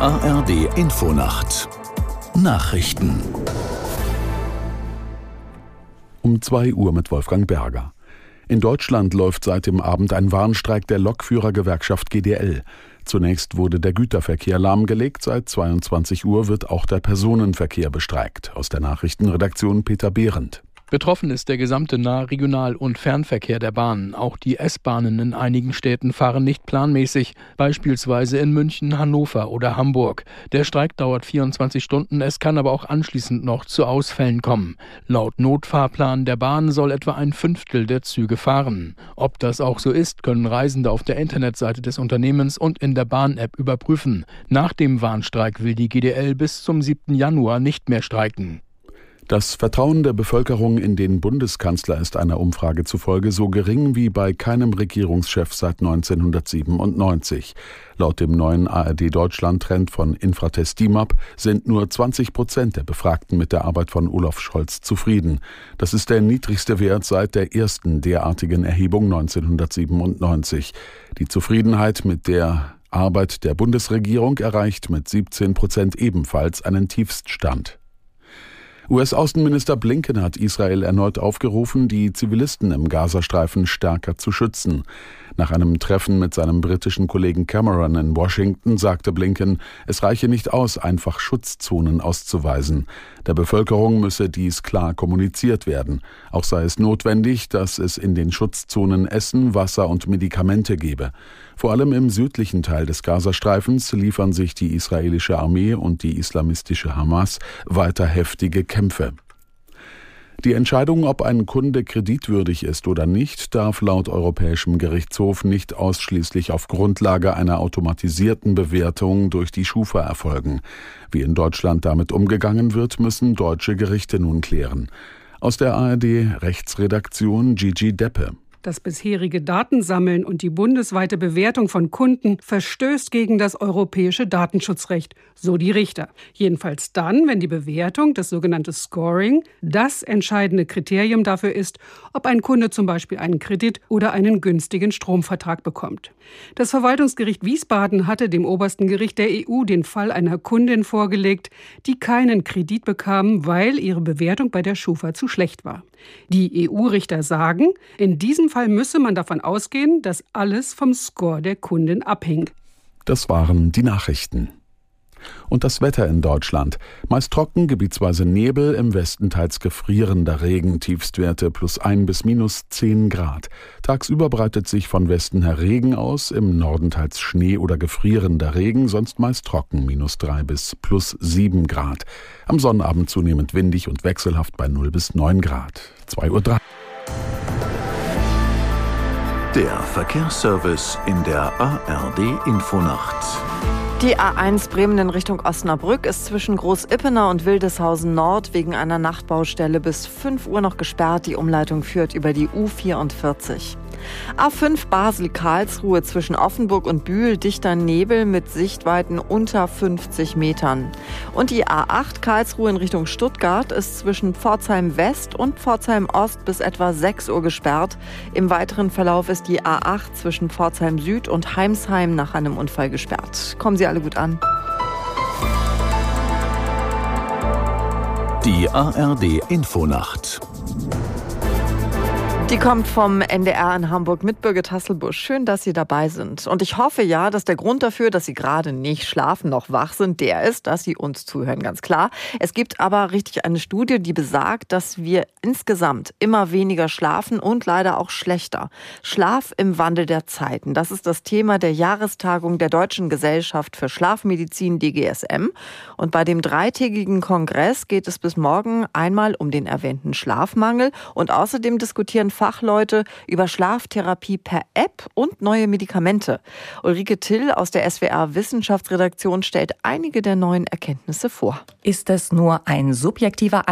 ARD Infonacht Nachrichten um 2 Uhr mit Wolfgang Berger. In Deutschland läuft seit dem Abend ein Warnstreik der Lokführergewerkschaft GDL. Zunächst wurde der Güterverkehr lahmgelegt, seit 22 Uhr wird auch der Personenverkehr bestreikt. Aus der Nachrichtenredaktion Peter Behrendt. Betroffen ist der gesamte Nah-, Regional- und Fernverkehr der Bahnen. Auch die S-Bahnen in einigen Städten fahren nicht planmäßig, beispielsweise in München, Hannover oder Hamburg. Der Streik dauert 24 Stunden, es kann aber auch anschließend noch zu Ausfällen kommen. Laut Notfahrplan der Bahn soll etwa ein Fünftel der Züge fahren. Ob das auch so ist, können Reisende auf der Internetseite des Unternehmens und in der Bahn-App überprüfen. Nach dem Warnstreik will die GDL bis zum 7. Januar nicht mehr streiken. Das Vertrauen der Bevölkerung in den Bundeskanzler ist einer Umfrage zufolge so gering wie bei keinem Regierungschef seit 1997. Laut dem neuen ARD Deutschland Trend von Infratest DIMAP sind nur 20 Prozent der Befragten mit der Arbeit von Olaf Scholz zufrieden. Das ist der niedrigste Wert seit der ersten derartigen Erhebung 1997. Die Zufriedenheit mit der Arbeit der Bundesregierung erreicht mit 17 Prozent ebenfalls einen Tiefststand. US-Außenminister Blinken hat Israel erneut aufgerufen, die Zivilisten im Gazastreifen stärker zu schützen. Nach einem Treffen mit seinem britischen Kollegen Cameron in Washington sagte Blinken, es reiche nicht aus, einfach Schutzzonen auszuweisen. Der Bevölkerung müsse dies klar kommuniziert werden. Auch sei es notwendig, dass es in den Schutzzonen Essen, Wasser und Medikamente gebe. Vor allem im südlichen Teil des Gazastreifens liefern sich die israelische Armee und die islamistische Hamas weiter heftige Kämpfe. Die Entscheidung, ob ein Kunde kreditwürdig ist oder nicht, darf laut Europäischem Gerichtshof nicht ausschließlich auf Grundlage einer automatisierten Bewertung durch die Schufa erfolgen. Wie in Deutschland damit umgegangen wird, müssen deutsche Gerichte nun klären. Aus der ARD Rechtsredaktion Gigi Deppe. Das bisherige Datensammeln und die bundesweite Bewertung von Kunden verstößt gegen das europäische Datenschutzrecht, so die Richter. Jedenfalls dann, wenn die Bewertung, das sogenannte Scoring, das entscheidende Kriterium dafür ist, ob ein Kunde zum Beispiel einen Kredit oder einen günstigen Stromvertrag bekommt. Das Verwaltungsgericht Wiesbaden hatte dem obersten Gericht der EU den Fall einer Kundin vorgelegt, die keinen Kredit bekam, weil ihre Bewertung bei der Schufa zu schlecht war. Die EU-Richter sagen, in diesem Fall müsse man davon ausgehen, dass alles vom Score der Kundin abhängt. Das waren die Nachrichten. Und das Wetter in Deutschland. Meist trocken, gebietsweise Nebel, im Westen teils gefrierender Regen, Tiefstwerte plus ein bis minus zehn Grad. Tagsüber breitet sich von Westen her Regen aus, im Norden teils Schnee oder gefrierender Regen, sonst meist trocken, minus drei bis plus sieben Grad. Am Sonnabend zunehmend windig und wechselhaft bei null bis neun Grad. Zwei Uhr drei. Der Verkehrsservice in der ARD Infonacht. Die A1 Bremen in Richtung Osnabrück ist zwischen Großippener und Wildeshausen Nord wegen einer Nachtbaustelle bis 5 Uhr noch gesperrt. Die Umleitung führt über die U44. A5 Basel-Karlsruhe zwischen Offenburg und Bühl dichter Nebel mit Sichtweiten unter 50 Metern. Und die A8 Karlsruhe in Richtung Stuttgart ist zwischen Pforzheim West und Pforzheim Ost bis etwa 6 Uhr gesperrt. Im weiteren Verlauf ist die A8 zwischen Pforzheim Süd und Heimsheim nach einem Unfall gesperrt. Kommen Sie alle gut an. Die ARD Infonacht. Die kommt vom NDR in Hamburg mit Birgit Hasselbusch. Schön, dass Sie dabei sind. Und ich hoffe ja, dass der Grund dafür, dass Sie gerade nicht schlafen noch wach sind, der ist, dass Sie uns zuhören, ganz klar. Es gibt aber richtig eine Studie, die besagt, dass wir insgesamt immer weniger schlafen und leider auch schlechter. Schlaf im Wandel der Zeiten. Das ist das Thema der Jahrestagung der Deutschen Gesellschaft für Schlafmedizin DGSM. Und bei dem dreitägigen Kongress geht es bis morgen einmal um den erwähnten Schlafmangel und außerdem diskutieren Fachleute über Schlaftherapie per App und neue Medikamente. Ulrike Till aus der SWR Wissenschaftsredaktion stellt einige der neuen Erkenntnisse vor. Ist es nur ein subjektiver